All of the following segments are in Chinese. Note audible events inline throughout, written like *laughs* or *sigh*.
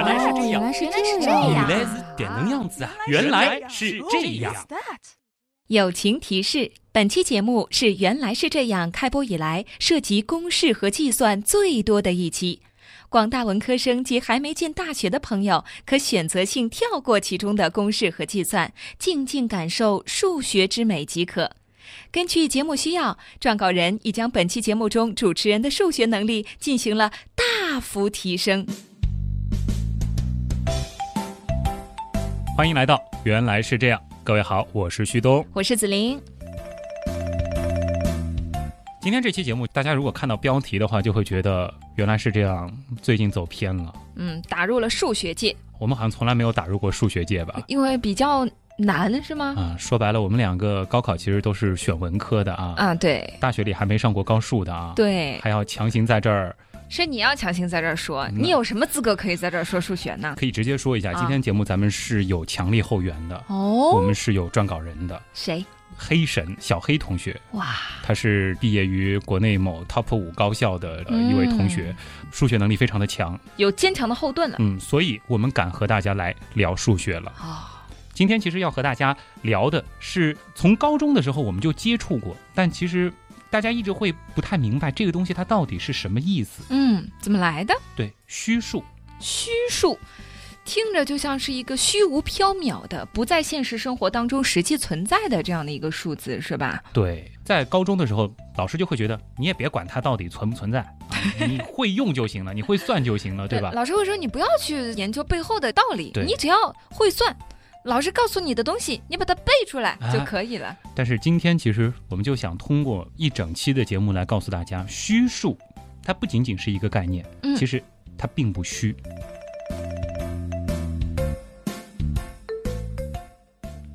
原来是这样，原来是原来是这样。原来是点能样子啊！原来是这样。友情提示：本期节目是《原来是这样》开播以来涉及公式和计算最多的一期。广大文科生及还没进大学的朋友，可选择性跳过其中的公式和计算，静静感受数学之美即可。根据节目需要，撰稿人已将本期节目中主持人的数学能力进行了大幅提升。欢迎来到《原来是这样》，各位好，我是旭东。我是子琳。今天这期节目，大家如果看到标题的话，就会觉得原来是这样，最近走偏了。嗯，打入了数学界，我们好像从来没有打入过数学界吧？因为比较难，是吗？啊，说白了，我们两个高考其实都是选文科的啊，啊，对大学里还没上过高数的啊，，对，还要强行在这儿，是你要强行在这儿说，嗯。你有什么资格可以在这儿说数学呢？可以直接说一下，啊。今天节目咱们是有强力后援的哦，我哦，们是有撰稿人的，谁？黑神小黑同学，哇，他是毕业于国内某 top 五高校的、呃一位同学，数学能力非常的强，有坚强的后盾了。嗯，所以我们敢和大家来聊数学了。啊、今天其实要和大家聊的是，从高中的时候我们就接触过，但其实大家一直会不太明白这个东西它到底是什么意思。嗯，怎么来的？对，虚数，虚数，听着就像是一个虚无缥缈的、不在现实生活当中实际存在的这样的一个数字，是吧？对，在高中的时候，老师就会觉得你也别管它到底存不存在，啊、*laughs* 你会用就行了，你会算就行了，对吧？老师会说你不要去研究背后的道理，你只要会算。老师告诉你的东西，你把它背出来啊就可以了。但是今天其实我们就想通过一整期的节目来告诉大家，虚数它不仅仅是一个概念，嗯其实它并不虚。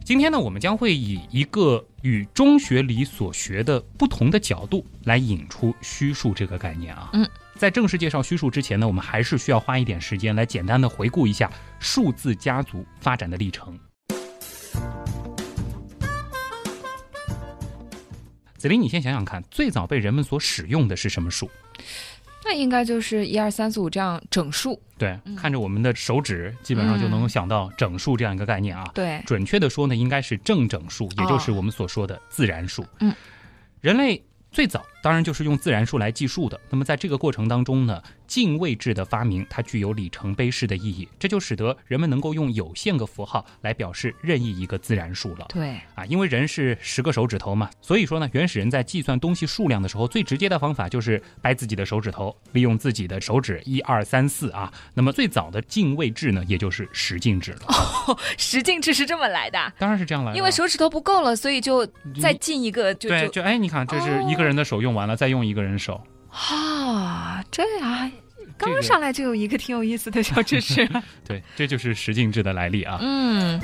今天呢，我们将会以一个与中学里所学的不同的角度来引出虚数这个概念啊。嗯，在正式介绍虚数之前呢，我们还是需要花一点时间来简单的回顾一下数字家族发展的历程。子林，你先想想看，最早被人们所使用的是什么数？那应该就是一二三四五这样整数。对，嗯看着我们的手指，基本上就能够想到整数这样一个概念啊。对，准确的说呢，应该是正整数，也就是我们所说的自然数。嗯，人类最早当然就是用自然数来计数的。那么在这个过程当中呢，进位制的发明它具有里程碑式的意义，这就使得人们能够用有限个符号来表示任意一个自然数了。对，啊，因为人是十个手指头嘛，所以说呢，原始人在计算东西数量的时候，最直接的方法就是掰自己的手指头，利用自己的手指一二三四啊。那么最早的进位制呢，也就是十进制了。十进制是这么来的。当然是这样来的，因为手指头不够了，所以就再进一个，就就对就哎，你看这是一个人的手用完了，再用一个人手。啊，这啊，刚上来就有一个挺有意思的小知识。*laughs* 对，这就是十进制的来历啊。嗯，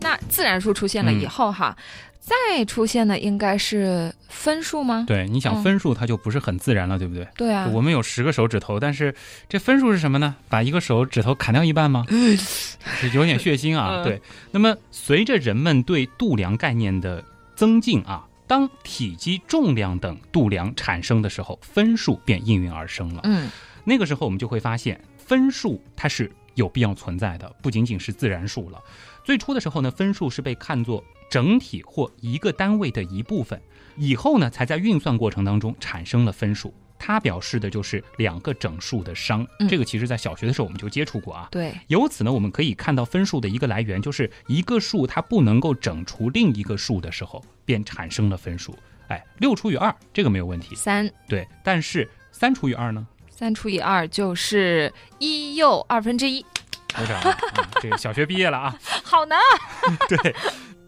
那自然数出现了以后哈，再出现的应该是分数吗？对，你想嗯分数它就不是很自然了，对不对？对啊，我们有十个手指头，但是这分数是什么呢？把一个手指头砍掉一半吗？*laughs* 是有点血腥啊。嗯对，那么随着人们对度量概念的增进啊，当体积、重量等度量产生的时候，分数便应运而生了。嗯那个时候我们就会发现，分数它是有必要存在的，不仅仅是自然数了。最初的时候呢，分数是被看作整体或一个单位的一部分，以后呢，才在运算过程当中产生了分数。它表示的就是两个整数的商，嗯这个其实在小学的时候我们就接触过啊。对，由此呢，我们可以看到分数的一个来源，就是一个数它不能够整除另一个数的时候，便产生了分数。哎，六除以二这个没有问题，三对。但是三除以二呢？三除以二就是一又二分之一，鼓掌啊！嗯这个小学毕业了啊。*laughs* 好难啊！*laughs* 对，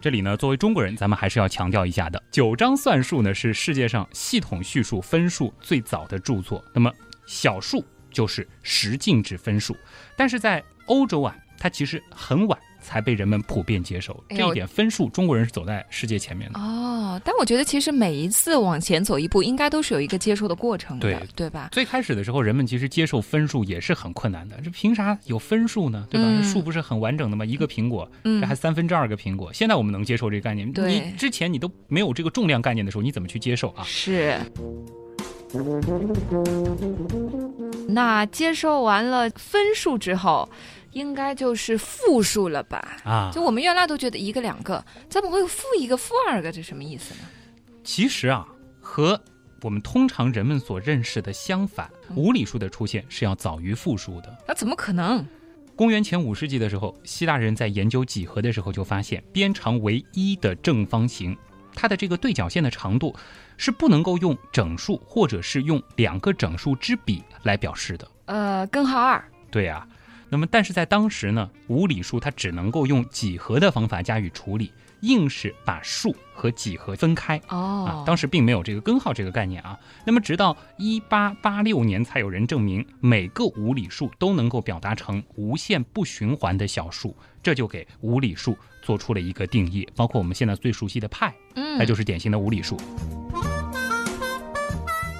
这里呢，作为中国人，咱们还是要强调一下的。九章算术呢，是世界上系统叙述分数最早的著作。那么小数就是十进制分数，但是在欧洲啊，它其实很晚才被人们普遍接受。这一点，分数中国人是走在世界前面的。哦，但我觉得其实每一次往前走一步，应该都是有一个接受的过程的，对对吧？最开始的时候，人们其实接受分数也是很困难的。这凭啥有分数呢？对吧？嗯数不是很完整的吗？一个苹果，嗯这还三分之二个苹果。现在我们能接受这个概念，你之前你都没有这个重量概念的时候，你怎么去接受啊？是，那接受完了分数之后，应该就是负数了吧？啊就，我们原来都觉得一个两个，怎么会有负一个、负二个？这什么意思呢？其实啊，和我们通常人们所认识的相反，无理数的出现是要早于负数的。那怎么可能？公元前五世纪的时候，希腊人在研究几何的时候就发现，边长为一的正方形，它的这个对角线的长度是不能够用整数或者是用两个整数之比来表示的。呃，根号二。对呀、那么但是在当时呢，无理数它只能够用几何的方法加以处理，硬是把数和几何分开。哦啊，当时并没有这个根号这个概念啊。那么直到一八八六年，才有人证明每个无理数都能够表达成无限不循环的小数，这就给无理数做出了一个定义。包括我们现在最熟悉的派，嗯，它就是典型的无理数。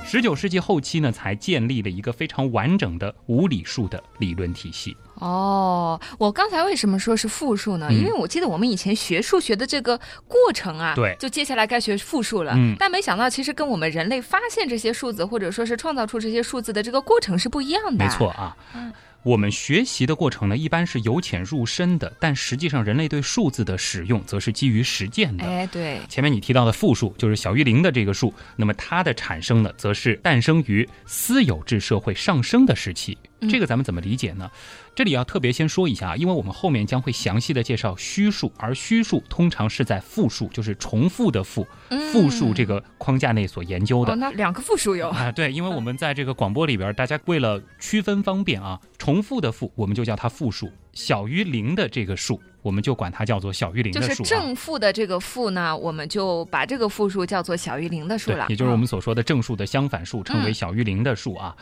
十九世纪后期呢，才建立了一个非常完整的无理数的理论体系。哦，我刚才为什么说是复数呢？嗯因为我记得我们以前学数学的这个过程啊，对就接下来该学复数了。嗯但没想到其实跟我们人类发现这些数字，或者说是创造出这些数字的这个过程是不一样的。没错，啊。嗯我们学习的过程呢，一般是由浅入深的，但实际上人类对数字的使用则是基于实践的。哎，对，前面你提到的负数，就是小于零的这个数，那么它的产生呢，则是诞生于私有制社会上升的时期。嗯这个咱们怎么理解呢？这里要特别先说一下啊，因为我们后面将会详细的介绍虚数，而虚数通常是在复数，就是重复的复，复数这个框架内所研究的哦，。那两个复数有。啊，对，因为我们在这个广播里边，大家为了区分方便啊，重复的复我们就叫它复数，小于零的这个数，我们就管它叫做小于零的数、啊。正负的这个负呢，我们就把这个负数叫做小于零的数了，，也就是我嗯们所说的正数的相反数，称为小于零的数啊。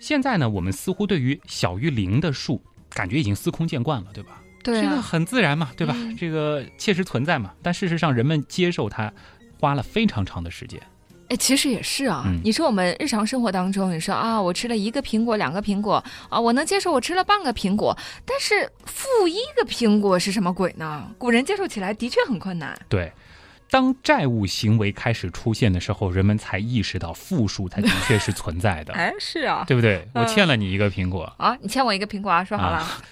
现在呢，我们似乎对于小于零的数，感觉已经司空见惯了，对吧？对这个很自然嘛，对吧？嗯这个切实存在嘛。但事实上，人们接受它花了非常长的时间。哎，其实也是啊。嗯你说我们日常生活当中，你说啊，我吃了一个苹果，两个苹果啊，我能接受我吃了半个苹果，但是负一个苹果是什么鬼呢？古人接受起来的确很困难。对，当债务行为开始出现的时候，人们才意识到负数它的确是存在的，*laughs* 哎，是啊。对不对？我嗯欠了你一个苹果。啊，你欠我一个苹果啊，说好了。啊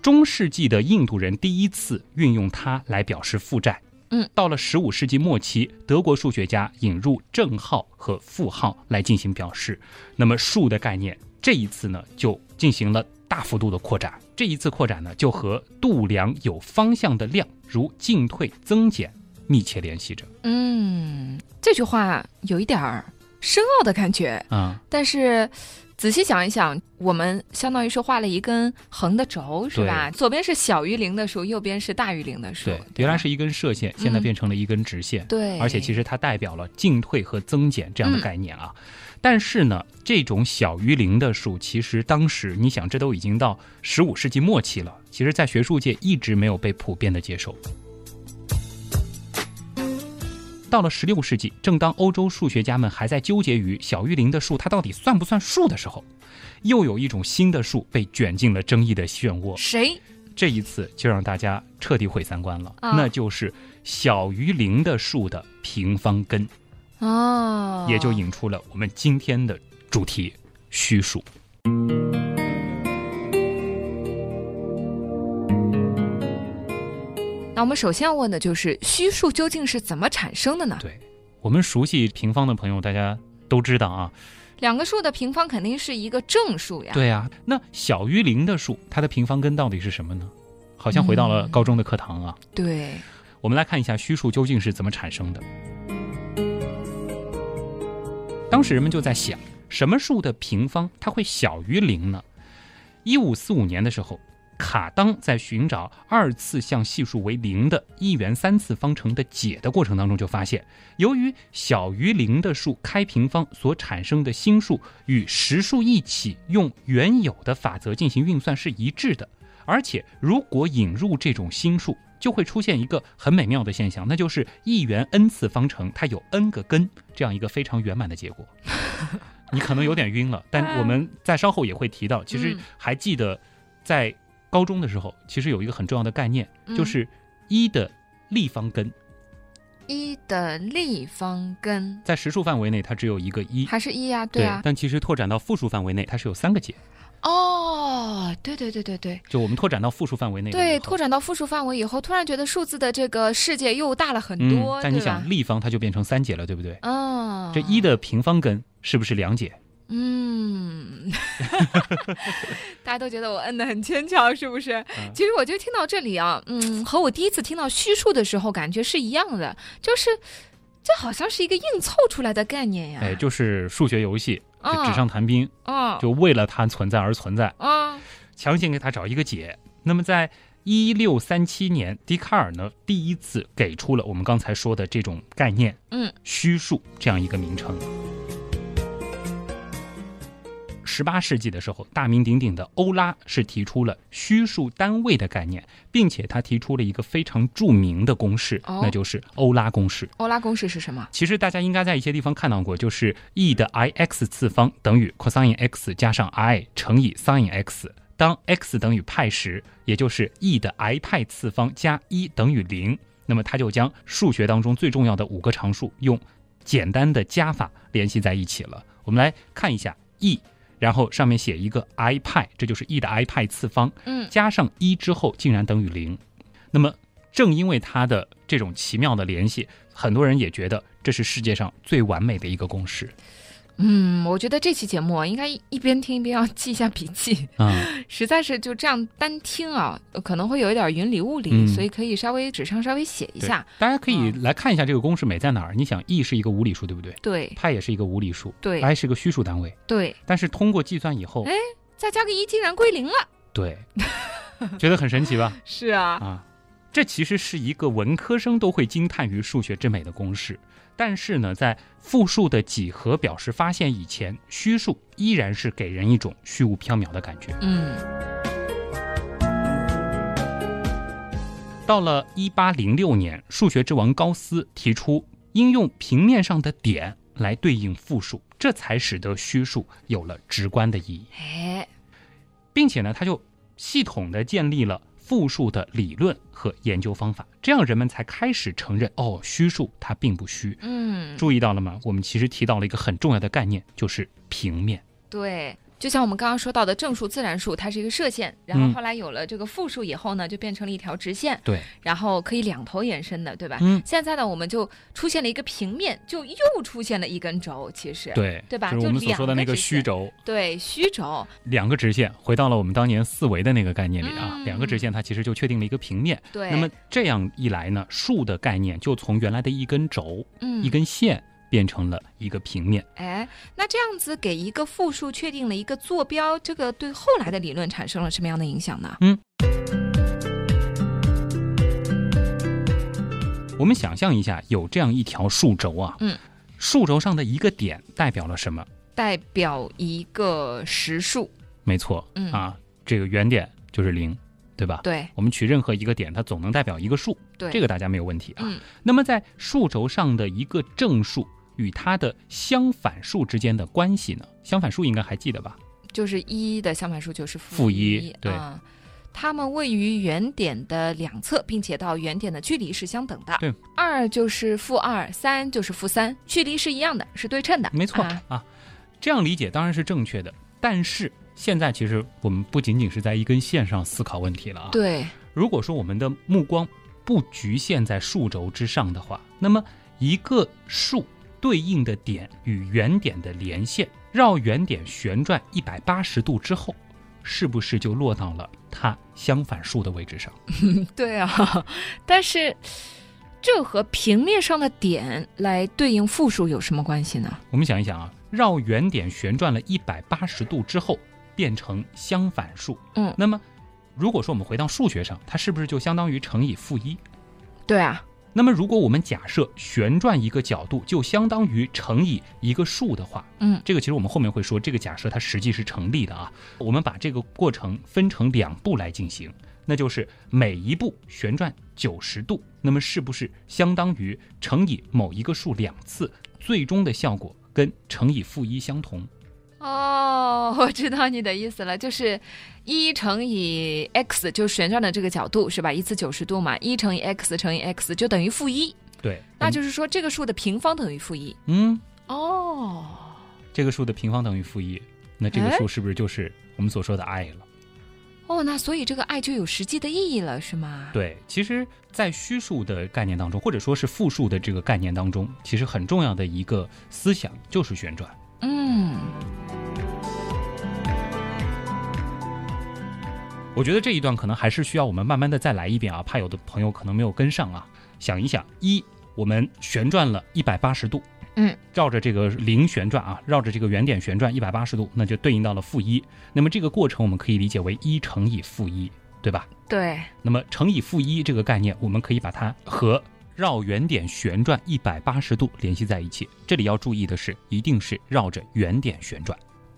中世纪的印度人第一次运用它来表示负债。嗯，到了十五世纪末期，德国数学家引入正号和负号来进行表示。那么数的概念，这一次呢就进行了大幅度的扩展。这一次扩展呢，就和度量有方向的量，如进退、增减，密切联系着。嗯，这句话有一点儿深奥的感觉，啊、但是仔细想一想，我们相当于是画了一根横的轴，是吧？左边是小于零的数，右边是大于零的数。对，吧原来是一根射线，现在变成了一根直线。对，而且其实它代表了进退和增减这样的嗯概念啊。但是呢，这种小于零的数，其实当时你想，这都已经到十五世纪末期了，其实在学术界一直没有被普遍的接受。到了十六世纪，正当欧洲数学家们还在纠结于小于零的数它到底算不算数的时候，又有一种新的数被卷进了争议的漩涡。谁？这一次就让大家彻底毁三观了，啊那就是小于零的数的平方根。哦，也就引出了我们今天的主题——虚数。那我们首先要问的就是虚数究竟是怎么产生的呢？对我们熟悉平方的朋友，大家都知道啊。两个数的平方肯定是一个正数呀。对啊，那小于零的数，它的平方根到底是什么呢？好像回到了嗯高中的课堂啊。对，我们来看一下虚数究竟是怎么产生的。当时人们就在想，什么数的平方它会小于零呢？一五四五年的时候，卡当在寻找二次项系数为零的一元三次方程的解的过程当中，就发现，由于小于零的数开平方所产生的新数与实数一起用原有的法则进行运算是一致的，而且如果引入这种新数，就会出现一个很美妙的现象，那就是一元 n 次方程它有 n 个根，这样一个非常圆满的结果。*laughs* 你可能有点晕了，但我们在稍后也会提到。其实嗯还记得，在高中的时候，其实有一个很重要的概念，嗯就是一的立方根一的立方根在实数范围内它只有一个一，还是一呀、对啊。但其实拓展到复数范围内，它是有三个解。哦，对对对对对就我们拓展到复数范围内对，拓展到复数范围以后，突然觉得数字的这个世界又大了很嗯多，，但你想？立方它就变成三解了，对不对？嗯，这一的平方根是不是两解？嗯，*laughs* *laughs* 大家都觉得我摁的很牵强，是不是？嗯其实我就听到这里啊，嗯，和我第一次听到虚数的时候感觉是一样的，就是这好像是一个硬凑出来的概念呀。哎，就是数学游戏，纸上谈兵，啊就为了它存在而存在，啊强行给它找一个解。那么在一六三七年，笛卡尔呢第一次给出了我们刚才说的这种概念嗯“虚数”这样一个名称。十八世纪的时候，大名鼎鼎的欧拉是提出了虚数单位的概念，并且他提出了一个非常著名的公式，哦那就是欧拉公式。欧拉公式是什么？其实大家应该在一些地方看到过，就是 e 的 i x 次方等于 cosine x 加上 i 乘以 sin x。当 x 等于派时，也就是 e 的 i 派次方加一等于零，那么它就将数学当中最重要的五个常数用简单的加法联系在一起了。我们来看一下 e，然后上面写一个 i 派，这就是 e 的 i 派次方，嗯加上一之后竟然等于零。那么正因为它的这种奇妙的联系，很多人也觉得这是世界上最完美的一个公式。嗯，我觉得这期节目啊，应该一一边听一边要记一下笔记，嗯，*laughs* 实在是就这样单听啊，可能会有一点云里雾里，嗯所以可以稍微纸上稍微写一下。大家可以来看一下这个公式美在哪儿。你想，e 是一个无理数，对不对？对派也是一个无理数对，i 是个虚数单位。对，但是通过计算以后，哎再加个一，竟然归零了。对，觉得很神奇吧？*laughs* 是啊，啊，这其实是一个文科生都会惊叹于数学之美的公式。但是呢，在复数的几何表示发现以前，虚数依然是给人一种虚无缥缈的感觉。嗯到了一八零六年，数学之王高斯提出应用平面上的点来对应复数，这才使得虚数有了直观的意义，哎，并且呢，他就系统的建立了复数的理论和研究方法，这样人们才开始承认哦，虚数它并不虚。嗯，注意到了吗？我们其实提到了一个很重要的概念，就是平面。对。就像我们刚刚说到的正数、自然数，它是一个射线，然后嗯。后来有了这个负数以后呢，就变成了一条直线，对，然后可以两头延伸的，对吧？嗯，现在呢，我们就出现了一个平面，就又出现了一根轴，其实对，对吧？就是我们所说的那个虚轴，对虚轴，两个直线，回到了我们当年四维的那个概念里啊，嗯。两个直线它其实就确定了一个平面。对，那么这样一来呢，数的概念就从原来的一根轴、嗯。一根线变成了一个平面。哎，那这样子给一个复数确定了一个坐标，这个对后来的理论产生了什么样的影响呢？嗯我们想象一下，有这样一条数轴啊，嗯，数轴上的一个点代表了什么？代表一个实数，没错，嗯啊，这个原点就是零，对吧？对我们取任何一个点，它总能代表一个数，对，这个大家没有问题啊。嗯那么在数轴上的一个正数与它的相反数之间的关系呢？相反数应该还记得吧？就是一的相反数就是负负一对啊它们位于原点的两侧，并且到原点的距离是相等的。对，二就是负二，三就是负三，距离是一样的，是对称的。没错啊啊，这样理解当然是正确的。但是现在其实我们不仅仅是在一根线上思考问题了啊。对，如果说我们的目光不局限在数轴之上的话，那么一个数对应的点与原点的连线，绕原点旋转一百八十度之后，是不是就落到了它相反数的位置上？*laughs* 对啊，*laughs* 但是这和平面上的点来对应复数有什么关系呢？我们想一想啊，绕原点旋转了一百八十度之后，变成相反数，嗯那么如果说我们回到数学上，它是不是就相当于乘以负一？对啊，那么，如果我们假设旋转一个角度就相当于乘以一个数的话，嗯，这个其实我们后面会说，这个假设它实际是成立的啊。我们把这个过程分成两步来进行，那就是每一步旋转九十度，那么是不是相当于乘以某一个数两次，最终的效果跟乘以负一相同？哦，*laughs* 我知道你的意思了，就是一乘以 x 就是旋转的这个角度是吧？一次九十度嘛，一乘以 x 乘以 x 就等于负一。对，那就是说这个数的平方等于负一。嗯，哦，这个数的平方等于负一，那这个哎数是不是就是我们所说的 i 了？哦，那所以这个爱就有实际的意义了，是吗？对，其实，在虚数的概念当中，或者说是复数的这个概念当中，其实很重要的一个思想就是旋转。嗯，我觉得这一段可能还是需要我们慢慢的再来一遍啊，怕有的朋友可能没有跟上啊。想一想，一，我们旋转了一百八十度，嗯，绕着这个零旋转啊，绕着这个原点旋转一百八十度，那就对应到了负一。那么这个过程我们可以理解为一乘以负一，对吧？对，那么乘以负一这个概念，我们可以把它和绕原点旋转一百八十度联系在一起。这里要注意的是，一定是绕着原点旋转。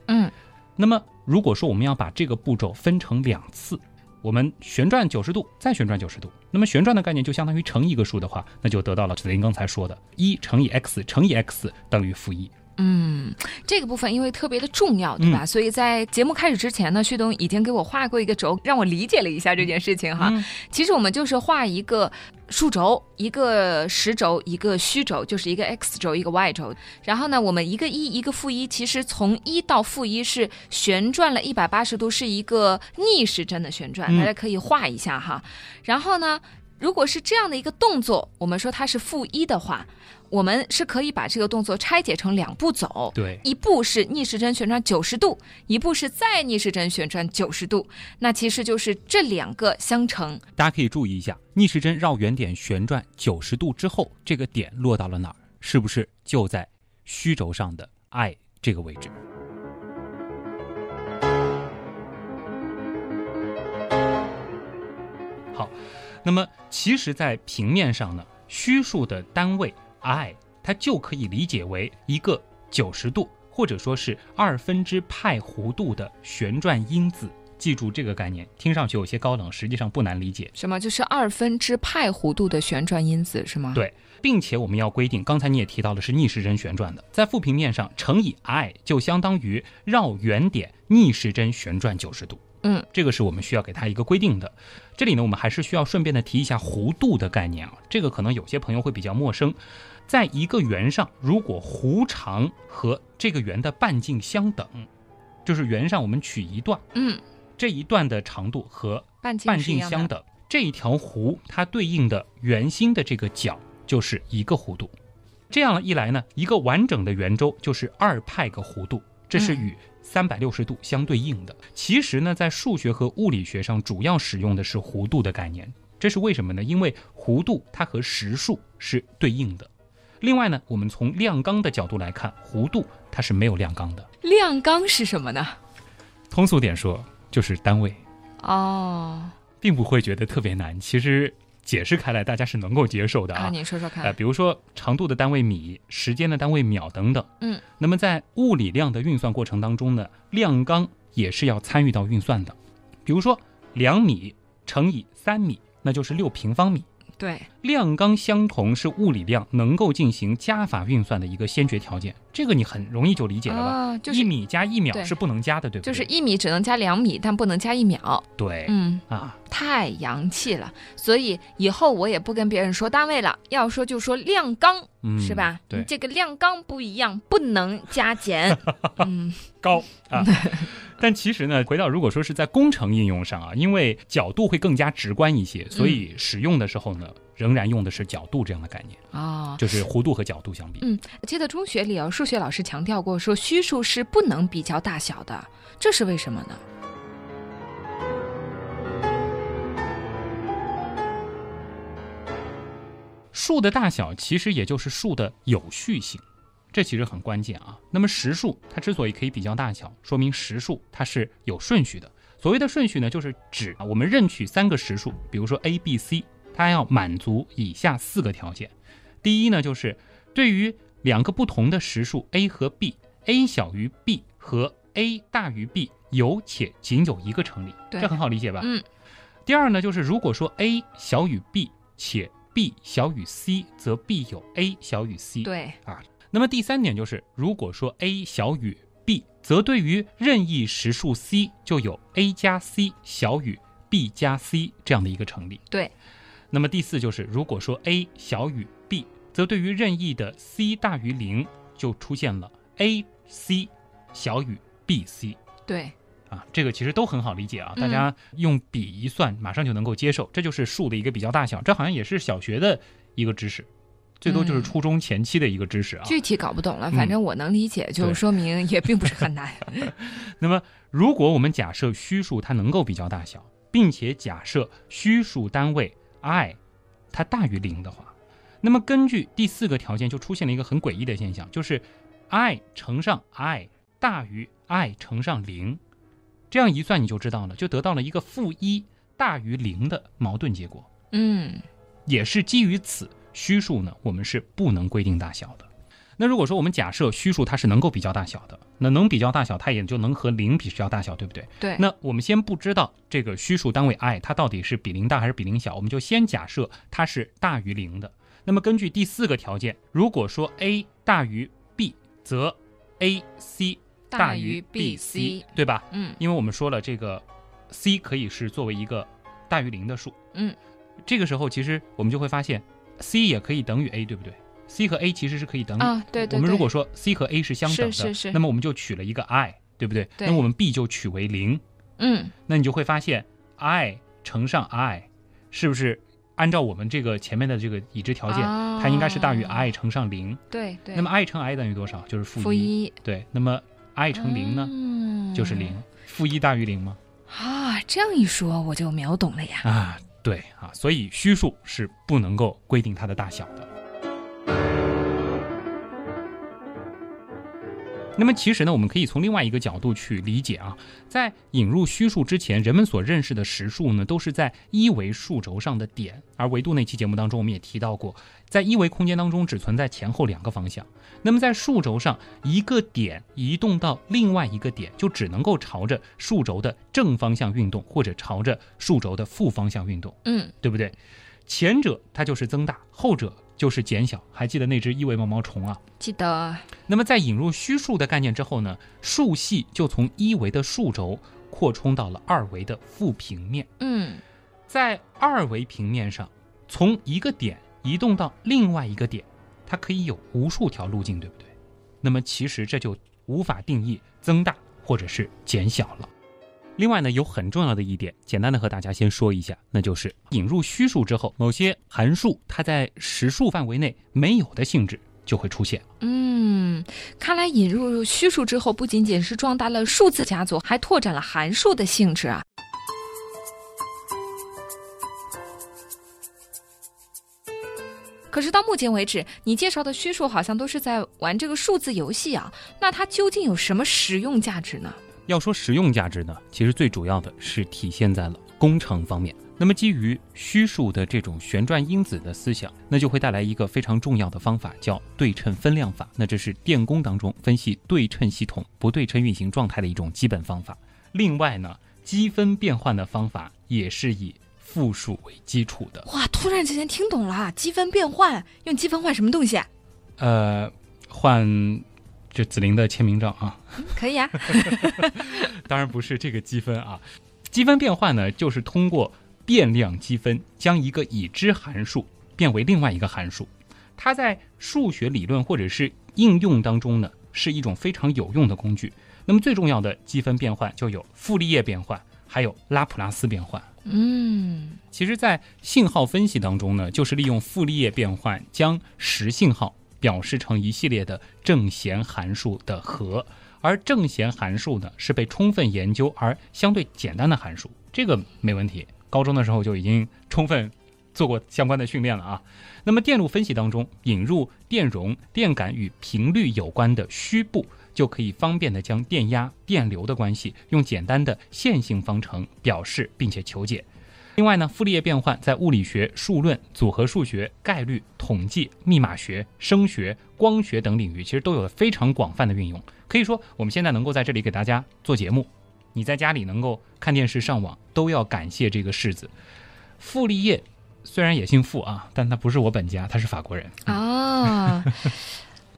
嗯，那么如果说我们要把这个步骤分成两次，我们旋转九十度，再旋转九十度，那么旋转的概念就相当于乘一个数的话，那就得到了子林刚才说的，一乘以 x 乘以 x 等于负一。嗯，这个部分因为特别的重要，对吧？所以在节目开始之前呢，旭东已经给我画过一个轴，让我理解了一下这件事情哈。嗯其实我们就是画一个数轴，一个实轴，一个虚轴，就是一个 x 轴，一个 y 轴。然后呢，我们一个一，一个负一，其实从一到负一是旋转了一百八十度，是一个逆时针的旋转，嗯大家可以画一下哈。然后呢，如果是这样的一个动作，我们说它是负一的话，我们是可以把这个动作拆解成两步走。对，一步是逆时针旋转九十度，一步是再逆时针旋转九十度，那其实就是这两个相乘。大家可以注意一下，逆时针绕原点旋转九十度之后，这个点落到了哪儿？是不是就在虚轴上的 i 这个位置？好，那么其实，在平面上呢，虚数的单位 i，它就可以理解为一个九十度，或者说是二分之派弧度的旋转因子。记住这个概念，听上去有些高冷，实际上不难理解。什么？就是二分之派弧度的旋转因子是吗？对并且我们要规定，刚才你也提到了是逆时针旋转的，在复平面上乘以 i 就相当于绕原点逆时针旋转九十度。嗯，这个是我们需要给它一个规定的。这里呢，我们还是需要顺便的提一下弧度的概念啊，这个可能有些朋友会比较陌生。在一个圆上，如果弧长和这个圆的半径相等，就是圆上我们取一段，嗯，这一段的长度和半径相等，这一条弧它对应的圆心的这个角就是一个弧度。这样一来呢，一个完整的圆周就是二派个弧度，这是与三百六十度相对应的。其实呢，在数学和物理学上主要使用的是弧度的概念，这是为什么呢？因为弧度它和实数是对应的。另外呢，我们从量纲的角度来看，弧度它是没有量纲的。量纲是什么呢？通俗点说，就是单位。哦，并不会觉得特别难。其实解释开来，大家是能够接受的啊，啊。你说说呃，看。比如说长度的单位米，时间的单位秒等等。嗯，那么在物理量的运算过程当中呢，量纲也是要参与到运算的。比如说两米乘以三米，那就是六平方米。对，量纲相同是物理量能够进行加法运算的一个先决条件，这个你很容易就理解了吧？啊，就是一米加一秒是不能加的，对不对？就是一米只能加两米，但不能加一秒。对、嗯，啊，太洋气了。所以以后我也不跟别人说单位了，要说就说量纲，嗯，是吧？对，这个量纲不一样，不能加减。*laughs* 嗯，高啊。*laughs* 但其实呢，回到如果说是在工程应用上啊，因为角度会更加直观一些，所以使用的时候呢，仍然用的是角度这样的概念，哦，就是弧度和角度相比。嗯，记得中学里啊，数学老师强调过，说虚数是不能比较大小的，这是为什么呢？数的大小其实也就是数的有序性，这其实很关键啊。那么实数它之所以可以比较大小，说明实数它是有顺序的。所谓的顺序呢，就是指啊我们任取三个实数，比如说 a、b、c，它要满足以下四个条件。第一呢，就是对于两个不同的实数 a 和 b，a 小于 b 和 a 大于 b 有且仅有一个成立，这很好理解吧？嗯。第二呢，就是如果说 a 小于 b 且 b 小于 c，则 b 有 a 小于 c。对，那么第三点就是，如果说 a 小于 b，则对于任意实数 c 就有 a 加 c 小于 b 加 c 这样的一个成立。对。那么第四就是，如果说 a 小于 b，则对于任意的 c 大于零，就出现了 a c 小于 b c。对，啊，这个其实都很好理解啊，大嗯家用笔一算，马上就能够接受，这就是数的一个比较大小，这好像也是小学的一个知识，最多就是嗯初中前期的一个知识啊。具体搞不懂了，嗯反正我能理解，就对说明也并不是很难。*laughs* 那么，如果我们假设虚数它能够比较大小，并且假设虚数单位 i 它大于零的话，那么根据第四个条件就出现了一个很诡异的现象，就是 i 乘上 i 大于 i 乘上零，这样一算你就知道了，就得到了一个负一大于零的矛盾结果。嗯，也是基于此，虚数呢，我们是不能规定大小的。那如果说我们假设虚数它是能够比较大小的，那能比较大小，它也就能和零比较大小，对不对？对。那我们先不知道这个虚数单位 i 它到底是比零大还是比零小，我们就先假设它是大于零的。那么根据第四个条件，如果说 a 大于 b，则 a c 大于 b c，对吧？嗯因为我们说了，这个 c 可以是作为一个大于零的数。嗯，这个时候其实我们就会发现，c 也可以等于 a，对不对？c 和 a 其实是可以等于。啊，对对对。我们如果说 c 和 a 是相等的，是是是那么我们就取了一个 i，对不对？对那我们 b 就取为零，嗯那你就会发现 i 乘上 i，是不是按照我们这个前面的这个已知条件，啊它应该是大于 i 乘上零。对对。那么 i 乘 i 等于多少？就是负负一对，那么 i 乘零呢，嗯就是零。负一大于零吗？啊。这样一说，我就秒懂了呀。啊，对啊，所以虚数是不能够规定它的大小的。那么其实呢，我们可以从另外一个角度去理解啊，在引入虚数之前，人们所认识的实数呢，都是在一维数轴上的点，而维度那期节目当中，我们也提到过，在一维空间当中只存在前后两个方向。那么在数轴上，一个点移动到另外一个点，就只能够朝着数轴的正方向运动，或者朝着数轴的负方向运动，嗯对不对？前者它就是增大，后者就是减小。还记得那只一维毛毛虫啊？记得。那么在引入虚数的概念之后呢，数系就从一维的数轴扩充到了二维的负平面。嗯在二维平面上，从一个点移动到另外一个点，它可以有无数条路径，对不对？那么其实这就无法定义增大或者是减小了。另外呢，有很重要的一点，简单的和大家先说一下，那就是引入虚数之后，某些函数它在实数范围内没有的性质就会出现。嗯，看来引入虚数之后，不仅仅是壮大了数字家族，还拓展了函数的性质啊。可是到目前为止，你介绍的虚数好像都是在玩这个数字游戏啊，那它究竟有什么实用价值呢？要说实用价值呢，其实最主要的是体现在了工程方面。那么基于虚数的这种旋转因子的思想，那就会带来一个非常重要的方法，叫对称分量法。那这是电工当中分析对称系统不对称运行状态的一种基本方法。另外呢，积分变换的方法也是以复数为基础的。哇，突然之间听懂了，积分变换用积分换什么东西啊？呃，换这紫菱的签名照啊。可以啊，*laughs* 当然不是这个积分啊，积分变换呢，就是通过变量积分将一个已知函数变为另外一个函数。它在数学理论或者是应用当中呢，是一种非常有用的工具。那么最重要的积分变换就有傅立叶变换，还有拉普拉斯变换。嗯其实，在信号分析当中呢，就是利用傅立叶变换将实信号表示成一系列的正弦函数的和，而正弦函数呢是被充分研究而相对简单的函数，这个没问题。高中的时候就已经充分做过相关的训练了啊。那么电路分析当中引入电容、电感与频率有关的虚部，就可以方便的将电压、电流的关系用简单的线性方程表示并且求解。另外呢，傅立叶变换在物理学、数论、组合数学、概率、统计、密码学、声学、光学等领域，其实都有了非常广泛的运用。可以说，我们现在能够在这里给大家做节目，你在家里能够看电视、上网，都要感谢这个式子。傅立叶虽然也姓傅啊，但他不是我本家，他是法国人。啊。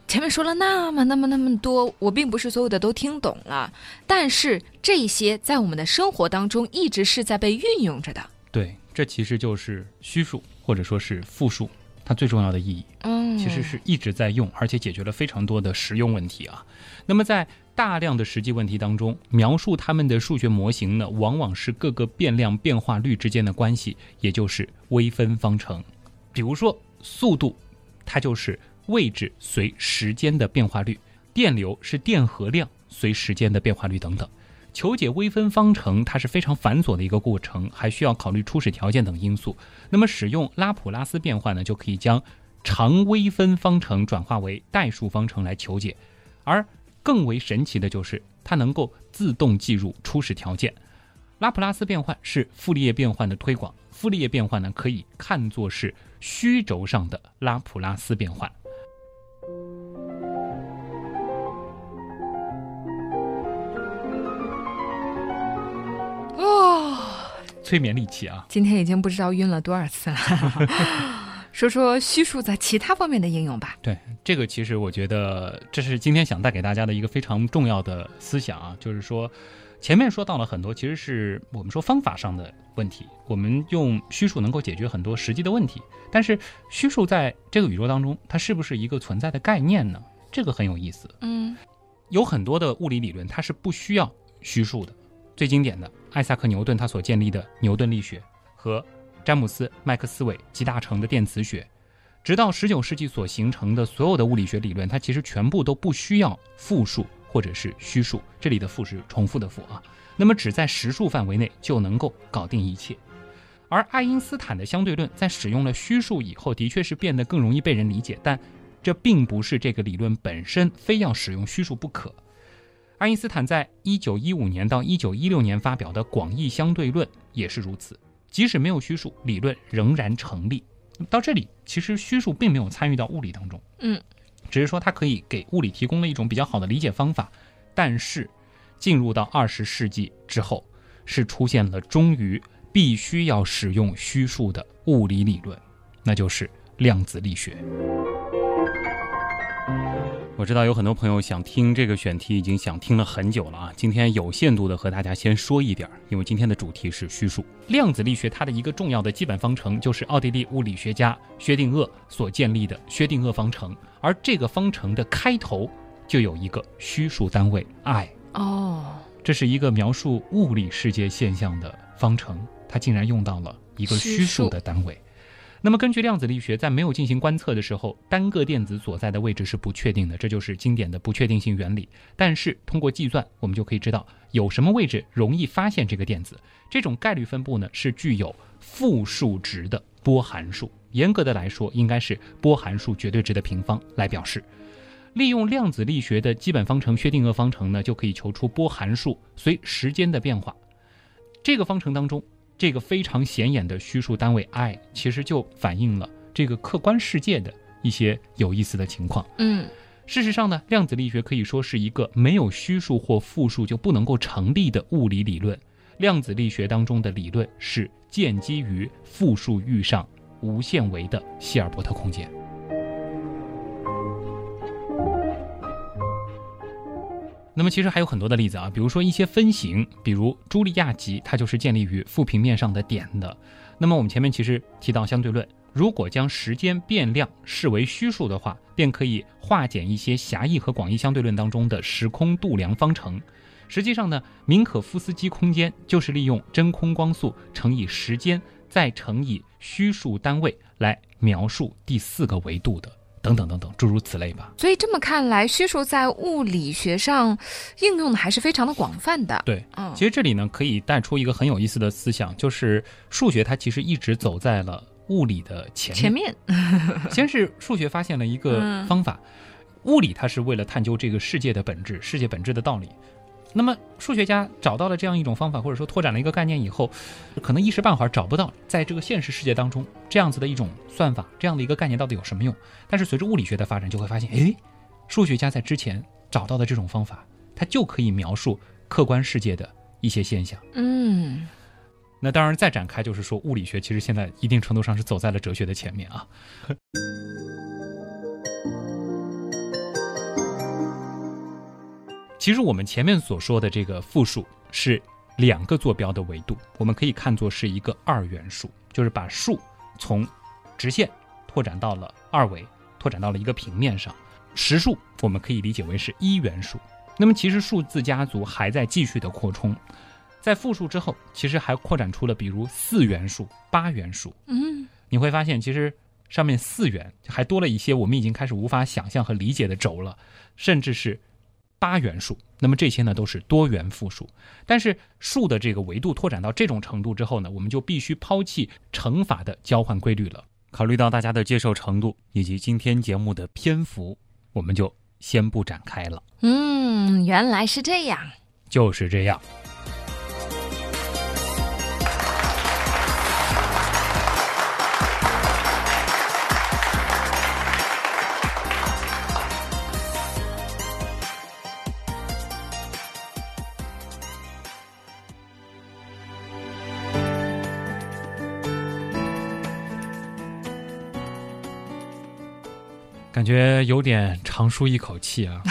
前面说了那么那么那么多，我并不是所有的都听懂了，但是这些在我们的生活当中一直是在被运用着的。对，这其实就是虚数。或者说是复数，它最重要的意义嗯，其实是一直在用，而且解决了非常多的实用问题啊。那么在大量的实际问题当中，描述它们的数学模型呢，往往是各个变量变化率之间的关系，也就是微分方程。比如说速度，它就是位置随时间的变化率；电流是电荷量随时间的变化率等等。求解微分方程，它是非常繁琐的一个过程，还需要考虑初始条件等因素。那么使用拉普拉斯变换呢，就可以将常微分方程转化为代数方程来求解。而更为神奇的就是，它能够自动计入初始条件。拉普拉斯变换是傅立叶变换的推广，傅立叶变换呢可以看作是虚轴上的拉普拉斯变换。催眠利器啊，今天已经不知道晕了多少次了。*laughs* 说说虚数在其他方面的应用吧。对这个，其实我觉得这是今天想带给大家的一个非常重要的思想啊，就是说，前面说到了很多，其实是我们说方法上的问题，我们用虚数能够解决很多实际的问题，但是虚数在这个宇宙当中，它是不是一个存在的概念呢？这个很有意思。嗯有很多的物理理论，它是不需要虚数的。最经典的，艾萨克·牛顿他所建立的牛顿力学和詹姆斯·麦克斯韦集大成的电磁学，直到19世纪所形成的所有的物理学理论，它其实全部都不需要复数或者是虚数。这里的复是重复的复啊。那么只在实数范围内就能够搞定一切。而爱因斯坦的相对论在使用了虚数以后，的确是变得更容易被人理解，但这并不是这个理论本身非要使用虚数不可。爱因斯坦在1915年到1916年发表的广义相对论也是如此，即使没有虚数，理论仍然成立。到这里，其实虚数并没有参与到物理当中，嗯，只是说它可以给物理提供了一种比较好的理解方法。但是，进入到二十世纪之后，是出现了终于必须要使用虚数的物理理论，那就是量子力学。我知道有很多朋友想听这个选题，已经想听了很久了啊。今天有限度的和大家先说一点儿，因为今天的主题是虚数。量子力学它的一个重要的基本方程就是奥地利物理学家薛定谔所建立的薛定谔方程，而这个方程的开头就有一个虚数单位 i，哦，这是一个描述物理世界现象的方程，它竟然用到了一个虚数的单位。那么，根据量子力学，在没有进行观测的时候，单个电子所在的位置是不确定的，这就是经典的不确定性原理。但是，通过计算，我们就可以知道有什么位置容易发现这个电子。这种概率分布呢，是具有负数值的波函数。严格的来说，应该是波函数绝对值的平方来表示。利用量子力学的基本方程薛定谔方程呢，就可以求出波函数随时间的变化。这个方程当中。这个非常显眼的虚数单位 i，其实就反映了这个客观世界的一些有意思的情况。嗯，事实上呢，量子力学可以说是一个没有虚数或复数就不能够成立的物理理论。量子力学当中的理论是建基于复数域上无限维的希尔伯特空间。那么其实还有很多的例子啊，比如说一些分形，比如朱莉亚集，它就是建立于负平面上的点的。那么我们前面其实提到相对论，如果将时间变量视为虚数的话，便可以化简一些狭义和广义相对论当中的时空度量方程。实际上呢，明可夫斯基空间就是利用真空光速乘以时间再乘以虚数单位来描述第四个维度的。等等等等，诸如此类吧。所以这么看来，虚数在物理学上应用的还是非常的广泛的。对，嗯，其实这里呢可以带出一个很有意思的思想，就是数学它其实一直走在了物理的前面。前面，*laughs* 先是数学发现了一个嗯方法，物理它是为了探究这个世界的本质、世界本质的道理。那么数学家找到了这样一种方法，或者说拓展了一个概念以后，可能一时半会儿找不到在这个现实世界当中这样子的一种算法，这样的一个概念到底有什么用？但是随着物理学的发展，就会发现，诶，数学家在之前找到的这种方法，它就可以描述客观世界的一些现象。嗯，那当然，再展开就是说，物理学其实现在一定程度上是走在了哲学的前面啊。其实我们前面所说的这个复数是两个坐标的维度，我们可以看作是一个二元数，就是把数从直线拓展到了二维，拓展到了一个平面上。实数我们可以理解为是一元数。那么其实数字家族还在继续的扩充，在负数之后，其实还扩展出了比如四元数、八元数。嗯，你会发现其实上面四元还多了一些我们已经开始无法想象和理解的轴了，甚至是八元数。那么这些呢都是多元复数。但是数的这个维度拓展到这种程度之后呢，我们就必须抛弃乘法的交换规律了。考虑到大家的接受程度以及今天节目的篇幅，我们就先不展开了。嗯，原来是这样。就是这样。感觉有点长舒一口气啊！